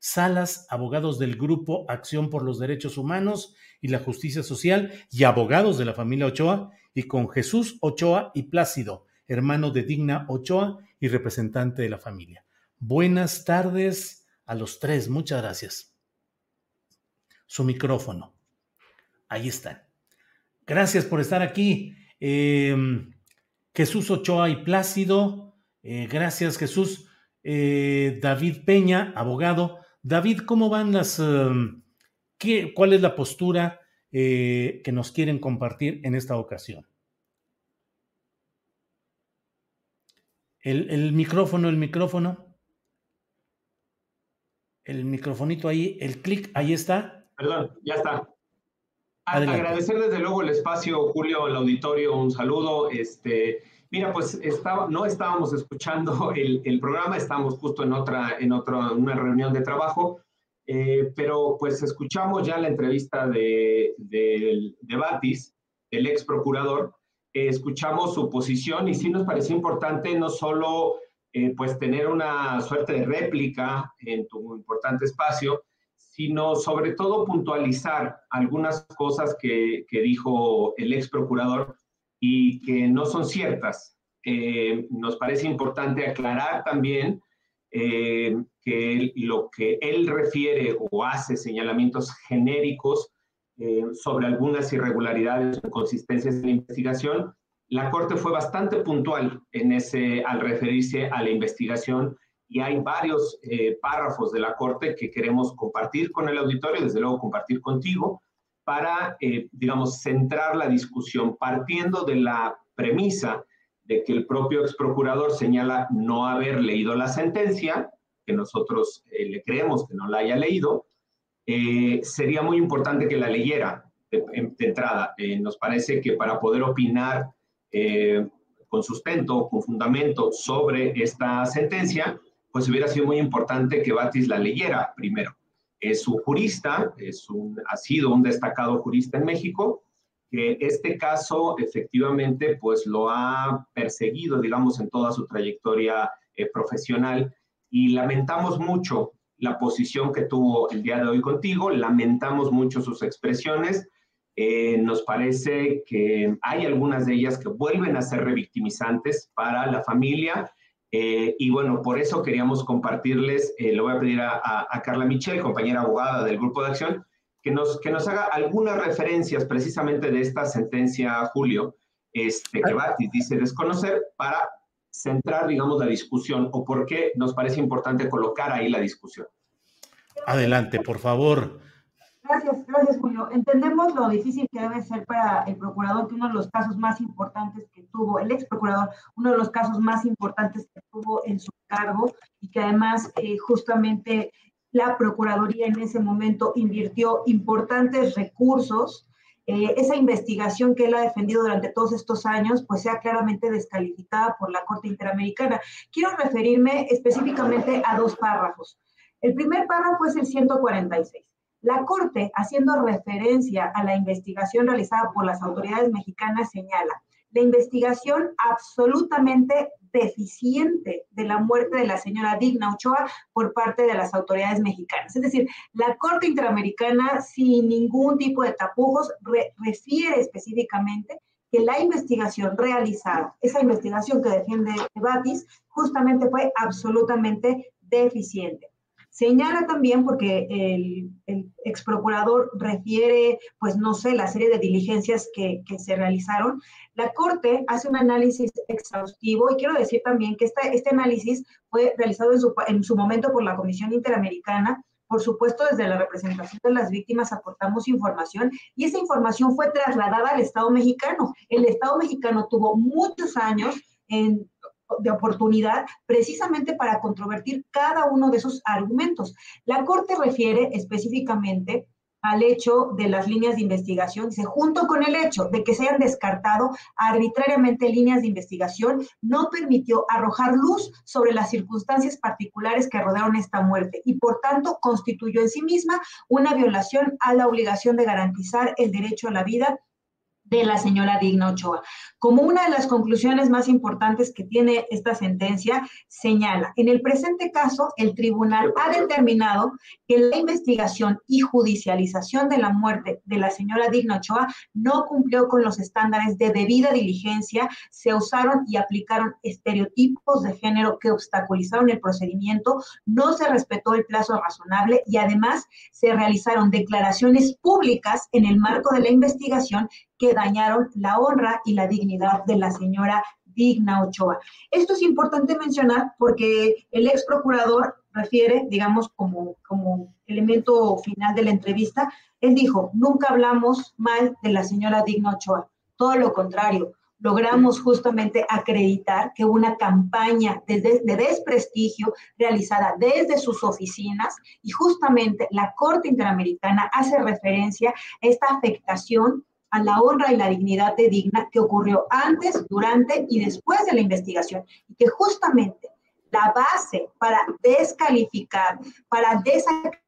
Salas, abogados del Grupo Acción por los Derechos Humanos y la Justicia Social y abogados de la familia Ochoa, y con Jesús Ochoa y Plácido, hermano de Digna Ochoa y representante de la familia. Buenas tardes a los tres, muchas gracias. Su micrófono. Ahí están. Gracias por estar aquí. Eh, Jesús Ochoa y Plácido. Eh, gracias, Jesús. Eh, David Peña, abogado. David, ¿cómo van las... Um, qué, ¿Cuál es la postura eh, que nos quieren compartir en esta ocasión? El, el, micrófono, el micrófono. El microfonito ahí, el clic, ahí está. Perdón, ya está. Adelante. Agradecer desde luego el espacio, Julio, el auditorio, un saludo. Este, Mira, pues estaba, no estábamos escuchando el, el, programa, estábamos justo en otra, en otra, una reunión de trabajo, eh, pero pues escuchamos ya la entrevista de, de, de Batis, el ex procurador, eh, escuchamos su posición y sí nos pareció importante no solo eh, pues tener una suerte de réplica en tu importante espacio, sino sobre todo puntualizar algunas cosas que, que dijo el ex procurador y que no son ciertas. Eh, nos parece importante aclarar también eh, que lo que él refiere o hace señalamientos genéricos eh, sobre algunas irregularidades o inconsistencias en la investigación, la Corte fue bastante puntual en ese, al referirse a la investigación y hay varios párrafos de la Corte que queremos compartir con el auditorio, desde luego compartir contigo, para, eh, digamos, centrar la discusión partiendo de la premisa de que el propio ex procurador señala no haber leído la sentencia, que nosotros eh, le creemos que no la haya leído, eh, sería muy importante que la leyera de, de entrada. nos parece que para poder opinar con sustento, con fundamento sobre esta sentencia, pues hubiera sido muy importante que Batis la leyera primero es un jurista, es un, ha sido un destacado jurista en México, que este caso efectivamente pues lo ha perseguido, digamos, en toda su trayectoria eh, profesional. Y lamentamos mucho la posición que tuvo el día de hoy contigo, lamentamos mucho sus expresiones, eh, nos parece que hay algunas de ellas que vuelven a ser revictimizantes para la familia eh, y bueno, por eso queríamos compartirles, eh, le voy a pedir a, a, Carla Michel, compañera abogada del Grupo de Acción, que nos, que nos haga algunas referencias precisamente de esta sentencia, Julio, este, que Batis dice desconocer, para centrar, digamos, la discusión o por qué nos parece importante colocar ahí la discusión. Adelante, por favor. Gracias, gracias Julio. Entendemos lo difícil que debe ser para el procurador que uno de los casos más importantes que tuvo, el ex procurador, uno de los casos más importantes que tuvo en su cargo y que además eh, justamente la Procuraduría en ese momento invirtió importantes recursos. Eh, esa investigación que él ha defendido durante todos estos años, pues sea claramente descalificada por la Corte Interamericana. Quiero referirme específicamente a dos párrafos. El primer párrafo es el 146 la Corte, haciendo referencia a la investigación realizada por las autoridades mexicanas, señala, la investigación absolutamente deficiente de la muerte de la señora Digna Ochoa por parte de las autoridades mexicanas. Es decir, la Corte Interamericana, sin ningún tipo de tapujos, refiere específicamente que la investigación realizada, esa investigación que defiende Batis, justamente fue absolutamente deficiente. Señala también, porque el, el ex procurador refiere, pues no sé, la serie de diligencias que, se realizaron, la Corte hace un análisis exhaustivo y quiero decir también que esta, este análisis fue realizado en su, en su momento por la Comisión Interamericana por supuesto, desde la representación de las víctimas aportamos información y esa información fue trasladada al Estado mexicano. El Estado mexicano tuvo muchos años en de oportunidad precisamente para controvertir cada uno de esos argumentos. La Corte refiere específicamente al hecho de las líneas de investigación, dice, junto con el hecho de que se hayan descartado arbitrariamente líneas de investigación, no permitió arrojar luz sobre las circunstancias particulares que rodearon esta muerte y por tanto constituyó en sí misma una violación a la obligación de garantizar el derecho a la vida de la señora Digna Ochoa. Como una de las conclusiones más importantes que tiene esta sentencia, señala, en el presente caso, el tribunal ha determinado que la investigación y judicialización de la muerte de la señora Digna Ochoa no cumplió con los estándares de debida diligencia, se usaron y aplicaron estereotipos de género que obstaculizaron el procedimiento, no se respetó el plazo razonable y además se realizaron declaraciones públicas en el marco de la investigación que dañaron la honra y la dignidad de la señora Digna Ochoa. Esto es importante mencionar porque el ex procurador refiere, digamos, como, como elemento final de la entrevista, él dijo, nunca hablamos mal de la señora Digna Ochoa, todo lo contrario, logramos justamente acreditar que una campaña de, de, desprestigio realizada desde sus oficinas y justamente la Corte Interamericana hace referencia a esta afectación a la honra y la dignidad de digna que ocurrió antes, durante y después de la investigación. Y que justamente la base para descalificar, para desacreditar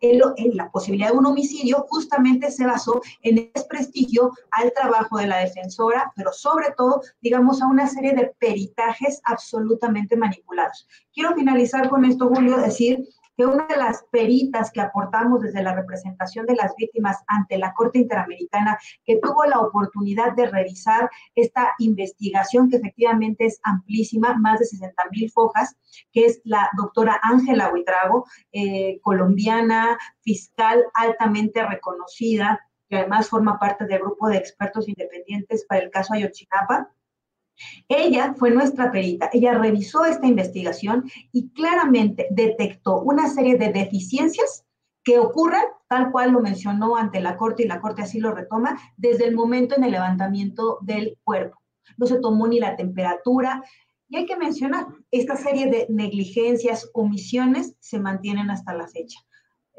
en, la posibilidad de un homicidio, justamente se basó en el desprestigio al trabajo de la defensora, pero sobre todo, digamos, a una serie de peritajes absolutamente manipulados. Quiero finalizar con esto, Julio, decir que una de las peritas que aportamos desde la representación de las víctimas ante la Corte Interamericana, que tuvo la oportunidad de revisar esta investigación, que efectivamente es amplísima, más de 60 mil fojas, que es la doctora Ángela Huitrago, eh, colombiana, fiscal altamente reconocida, que además forma parte del grupo de expertos independientes para el caso Ayotzinapa ella fue nuestra perita, ella revisó esta investigación y claramente detectó una serie de deficiencias que ocurren, tal cual lo mencionó ante la Corte y la Corte así lo retoma, desde el momento en el levantamiento del cuerpo. No se tomó ni la temperatura. Y hay que mencionar, esta serie de negligencias, omisiones, se mantienen hasta la fecha.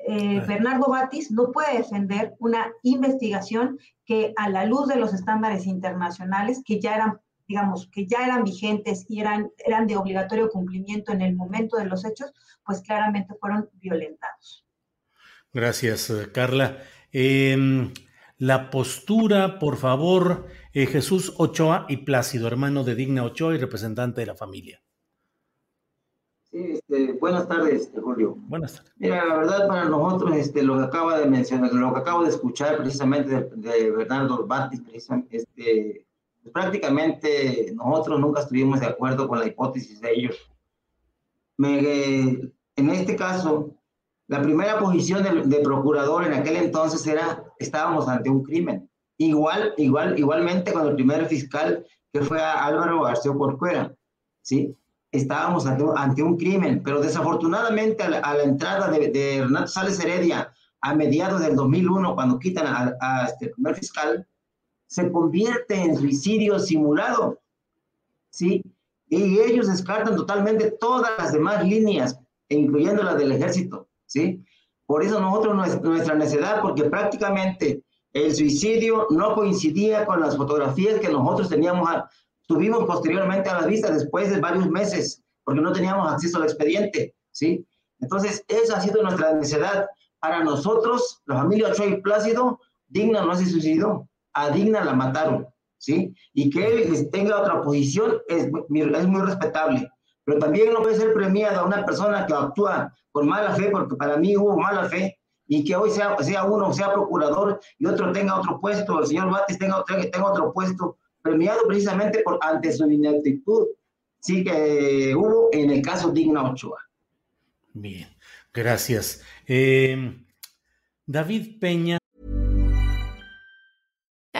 Eh, Bernardo Batis no puede defender una investigación que a la luz de los estándares internacionales, que ya eran digamos, que ya eran vigentes y eran, eran de obligatorio cumplimiento en el momento de los hechos, pues claramente fueron violentados. Gracias, eh, Carla. Em, la postura, por favor, eh, Jesús Ochoa y Plácido, hermano de Digna Ochoa y representante de la familia. Sí, este, buenas tardes, este, Julio. Buenas tardes. Mira, la verdad para nosotros, este, lo que acaba de mencionar, lo que acabo de escuchar precisamente de, de Bernardo Batis, este, prácticamente nosotros nunca estuvimos de acuerdo con la hipótesis de ellos. en este caso, la primera posición de, procurador en aquel entonces era, estábamos ante un crimen. Igual, igual, igualmente con el primer fiscal que fue Álvaro García Corcuera, ¿sí? Estábamos ante, un crimen, pero desafortunadamente a la, entrada de, de Renato Sales Heredia a mediados del 2001, cuando quitan a, a este primer fiscal, se convierte en suicidio simulado, ¿sí? Y ellos descartan totalmente todas las demás líneas, incluyendo las del ejército, ¿sí? Por eso nosotros, nuestra necedad, porque prácticamente el suicidio no coincidía con las fotografías que nosotros teníamos, tuvimos posteriormente a las vistas después de varios meses, porque no teníamos acceso al expediente, ¿sí? Entonces, esa ha sido nuestra necedad. Para nosotros, la familia Ochoa y Plácido, digna no se suicidó a Digna la mataron, ¿sí? Y que él tenga otra posición es, es muy respetable. Pero también no puede ser premiada una persona que actúa con mala fe, porque para mí hubo mala fe, y que hoy sea, sea uno, sea procurador, y otro tenga otro puesto, el señor Batis tenga, tenga otro puesto, premiado precisamente por, ante su inactitud, sí que hubo en el caso Digna Ochoa. Bien, gracias. Eh, David Peña.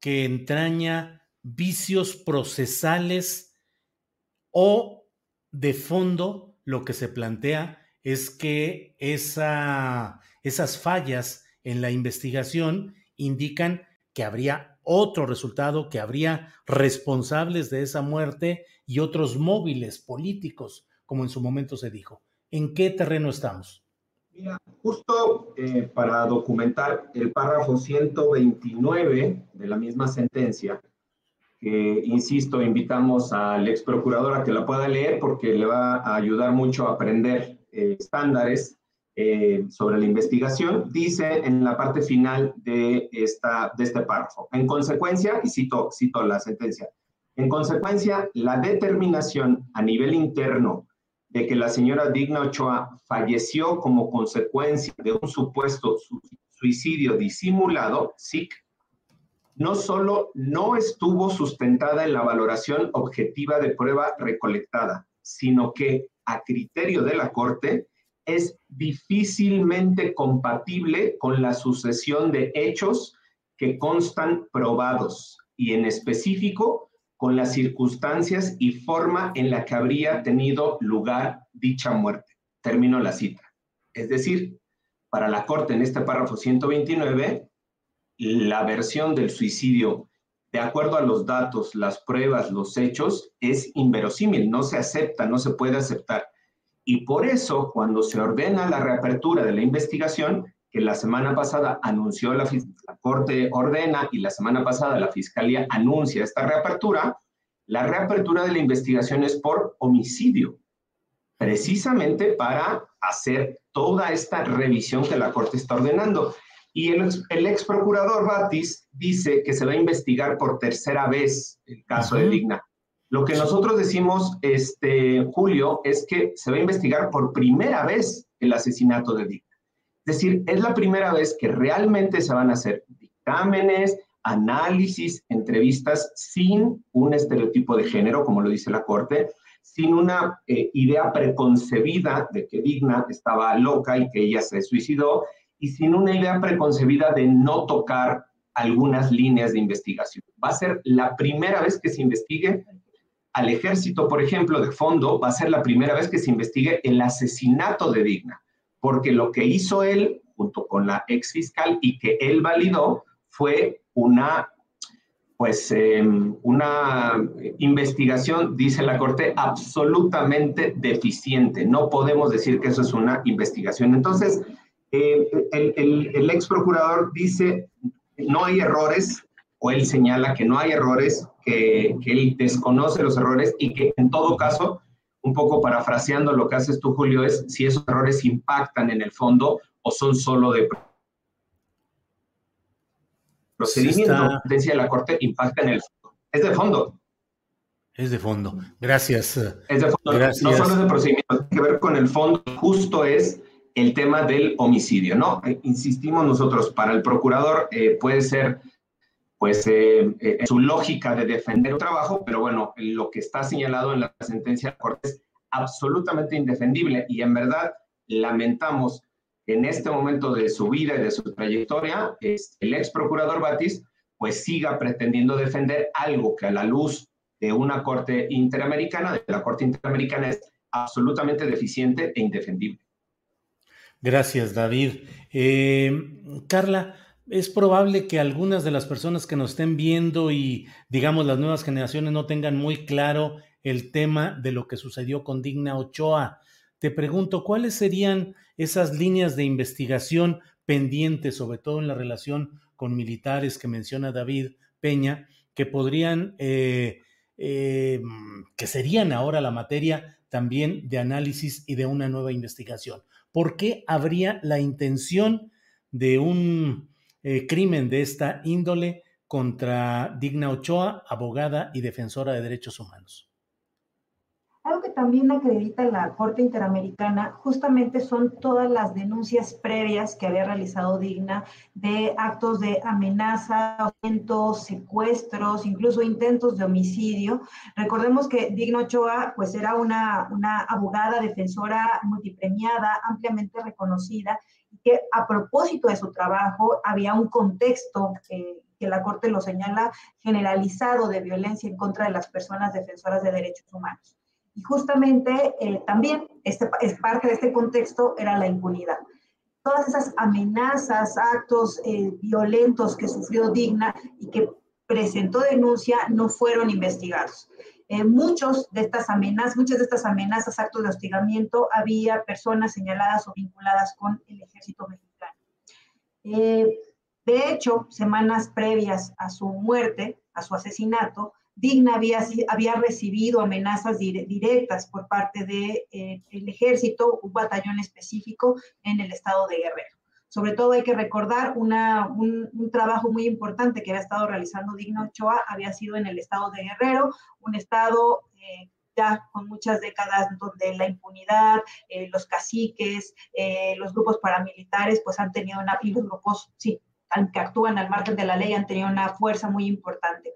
que entraña vicios procesales o de fondo lo que se plantea es que esa, esas fallas en la investigación indican que habría otro resultado, que habría responsables de esa muerte y otros móviles políticos, como en su momento se dijo. ¿En qué terreno estamos? Mira, justo eh, para documentar el párrafo 129 de la misma sentencia, que, insisto, invitamos al ex procurador que la pueda leer porque le va a ayudar mucho a aprender eh, estándares eh, sobre la investigación, dice en la parte final de, esta, de este párrafo. En consecuencia, y cito, cito la sentencia, en consecuencia, la determinación a nivel interno de que la señora Digna Ochoa falleció como consecuencia de un supuesto suicidio disimulado, SIC, no solo no estuvo sustentada en la valoración objetiva de prueba recolectada, sino que, a criterio de la Corte, es difícilmente compatible con la sucesión de hechos que constan probados y en específico con las circunstancias y forma en la que habría tenido lugar dicha muerte. Termino la cita. Es decir, para la Corte en este párrafo 129, la versión del suicidio, de acuerdo a los datos, las pruebas, los hechos, es inverosímil, no se acepta, no se puede aceptar. Y por eso, cuando se ordena la reapertura de la investigación, que la semana pasada anunció la, la Corte ordena y la semana pasada la Fiscalía anuncia esta reapertura, la reapertura de la investigación es por homicidio, precisamente para hacer toda esta revisión que la Corte está ordenando. Y el, el ex procurador Batis dice que se va a investigar por tercera vez el caso de Digna. Lo que nosotros decimos, este, Julio, es que se va a investigar por primera vez el asesinato de Digna. Es decir, es la primera vez que realmente se van a hacer dictámenes, análisis, entrevistas sin un estereotipo de género, como lo dice la Corte, sin una eh, idea preconcebida de que Digna estaba loca y que ella se suicidó, y sin una idea preconcebida de no tocar algunas líneas de investigación. Va a ser la primera vez que se investigue al ejército, por ejemplo, de fondo, va a ser la primera vez que se investigue el asesinato de Digna porque lo que hizo él junto con la ex fiscal y que él validó fue una, pues, em, una investigación, dice la Corte, absolutamente deficiente. No podemos decir que eso es una investigación. Entonces, eh, el, ex procurador dice, no hay errores, o él señala que no hay errores, que él desconoce los errores y que en todo caso un poco parafraseando lo que haces tú, Julio, es si esos errores impactan en el fondo o son solo de procedimiento. La sentencia de la Corte impacta en el fondo. Es de fondo. Es de fondo. Gracias. Es de fondo. No solo es de procedimiento, tiene que ver con el fondo. Justo es el tema del homicidio, ¿no? Eh, insistimos nosotros, para el procurador eh, puede ser, pues, eh, su lógica de defender el trabajo, pero bueno, lo que está señalado en la sentencia de la Corte es absolutamente indefendible y en verdad lamentamos en este momento de su vida y de su trayectoria, el ex procurador Batis, pues siga pretendiendo defender algo que a la luz de una Corte Interamericana, de la Corte Interamericana, es absolutamente deficiente e indefendible. Gracias, David. Eh, Carla, es probable que algunas de las personas que nos estén viendo y, digamos, las nuevas generaciones no tengan muy claro el tema de lo que sucedió con Digna Ochoa. Te pregunto, ¿cuáles serían esas líneas de investigación pendientes, sobre todo en la relación con militares que menciona David Peña, que podrían, eh, eh, que serían ahora la materia también de análisis y de una nueva investigación? ¿por qué habría la intención de un eh, crimen de esta índole contra Digna Ochoa, abogada y defensora de derechos humanos? Algo que también acredita la Corte Interamericana justamente son todas las denuncias previas que había realizado Digna de actos de amenaza, secuestros, incluso intentos de homicidio. Recordemos que Digna Ochoa pues era una, una abogada defensora multipremiada, ampliamente reconocida, que a propósito de su trabajo había un contexto que la Corte lo señala generalizado de violencia en contra de las personas defensoras de derechos humanos. Y justamente eh, también este, es parte de este contexto era la impunidad. Todas esas amenazas, actos eh, violentos que sufrió Digna y que presentó denuncia no fueron investigados. Eh, muchos de estas amenazas, muchas de estas amenazas, actos de hostigamiento, había personas señaladas o vinculadas con el ejército mexicano. de hecho, semanas previas a su muerte, a su asesinato, Digna había, había recibido amenazas directas por parte del de, eh, ejército, un batallón específico en el estado de Guerrero. Sobre todo hay que recordar una, un, trabajo muy importante que había estado realizando Digna Ochoa, había sido en el estado de Guerrero, un estado eh, ya con muchas décadas donde la impunidad, eh, los caciques, eh, los grupos paramilitares, pues han tenido una, y los grupos, sí, que actúan al margen de la ley, han tenido una fuerza muy importante.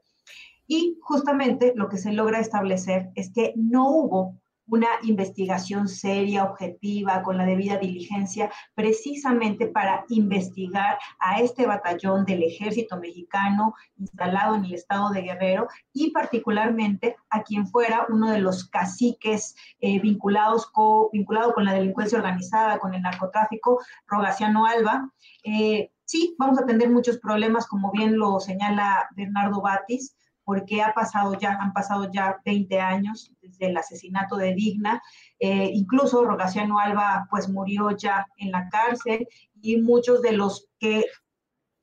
Y justamente lo que se logra establecer es que no hubo una investigación seria, objetiva, con la debida diligencia, precisamente para investigar a este batallón del ejército mexicano instalado en el estado de Guerrero y particularmente a quien fuera uno de los caciques eh, vinculados co, vinculado con la delincuencia organizada, con el narcotráfico, Rogaciano Alba. Eh, sí, vamos a tener muchos problemas, como bien lo señala Bernardo Batis, porque ha pasado ya, han pasado ya 20 años desde el asesinato de Digna. Eh, incluso Rogaciano Alba pues murió ya en la cárcel y muchos de los que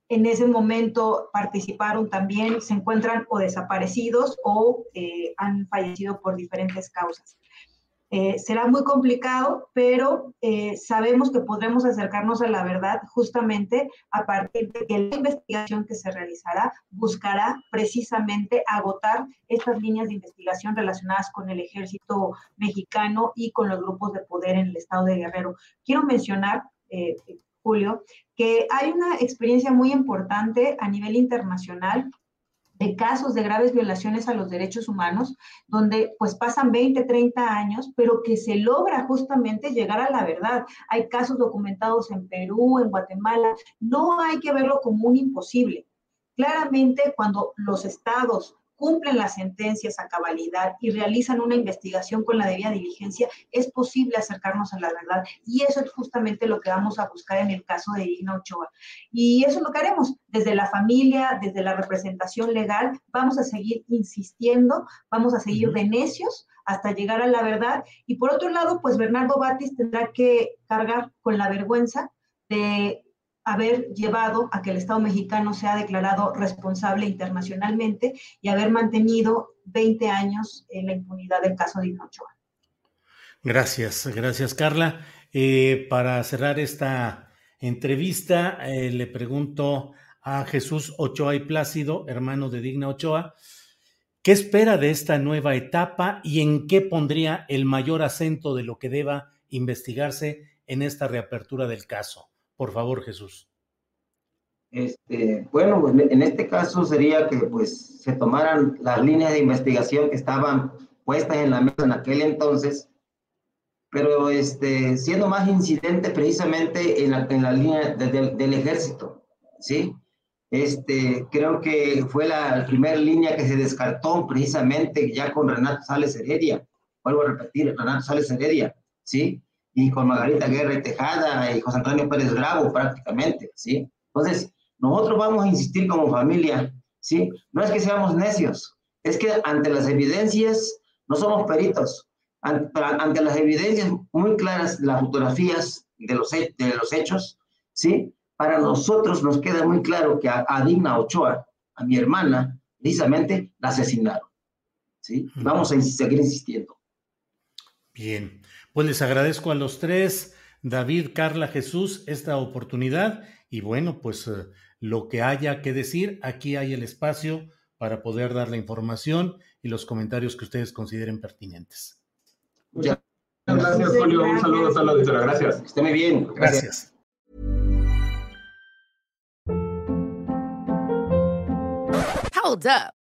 en ese momento participaron también se encuentran o desaparecidos o eh, han fallecido por diferentes causas. Eh, será muy complicado, pero eh, sabemos que podremos acercarnos a la verdad justamente a partir de que la investigación que se realizará buscará precisamente agotar estas líneas de investigación relacionadas con el ejército mexicano y con los grupos de poder en el estado de Guerrero. Quiero mencionar, eh, Julio, que hay una experiencia muy importante a nivel internacional de casos de graves violaciones a los derechos humanos, donde pues pasan 20, 30 años, pero que se logra justamente llegar a la verdad. Hay casos documentados en Perú, en Guatemala, no hay que verlo como un imposible. Claramente, cuando los estados cumplen las sentencias a cabalidad y realizan una investigación con la debida diligencia, es posible acercarnos a la verdad. Y eso es justamente lo que vamos a buscar en el caso de Irina Ochoa. Y eso es lo que haremos desde la familia, desde la representación legal. Vamos a seguir insistiendo, vamos a seguir de necios hasta llegar a la verdad. Y por otro lado, pues Bernardo Batis tendrá que cargar con la vergüenza de haber llevado a que el Estado mexicano sea declarado responsable internacionalmente y haber mantenido 20 años en la impunidad del caso de Ochoa. Gracias, gracias Carla. Eh, para cerrar esta entrevista, eh, le pregunto a Jesús Ochoa y Plácido, hermano de Digna Ochoa, ¿qué espera de esta nueva etapa y en qué pondría el mayor acento de lo que deba investigarse en esta reapertura del caso. Por favor, Jesús. Este, bueno, pues, en este caso sería que pues se tomaran las líneas de investigación que estaban puestas en la mesa en aquel entonces, pero este, siendo más incidente precisamente en la, en la línea del ejército, ¿sí? Este, creo que fue la primera línea que se descartó precisamente ya con Renato Sales Heredia, vuelvo a repetir, Renato Sales Heredia, ¿sí? Y con Margarita Guerra y Tejada y José Antonio Pérez Bravo prácticamente, ¿sí? Entonces, nosotros vamos a insistir como familia, ¿sí? No es que seamos necios, es que ante las evidencias, no somos peritos, ante, las evidencias muy claras, las fotografías de los, de los hechos, ¿sí? Para nosotros nos queda muy claro que a, Digna Ochoa, a mi hermana, precisamente la asesinaron, ¿sí? Vamos a seguir insistiendo. Bien, pues les agradezco a los tres, David, Carla, Jesús, esta oportunidad y bueno, pues... Eh, lo que haya que decir. Aquí hay el espacio para poder dar la información y los comentarios que ustedes consideren pertinentes. Muchas gracias, Julio. Un saludo a la auditora. Gracias. esté muy bien. Gracias. Hold up.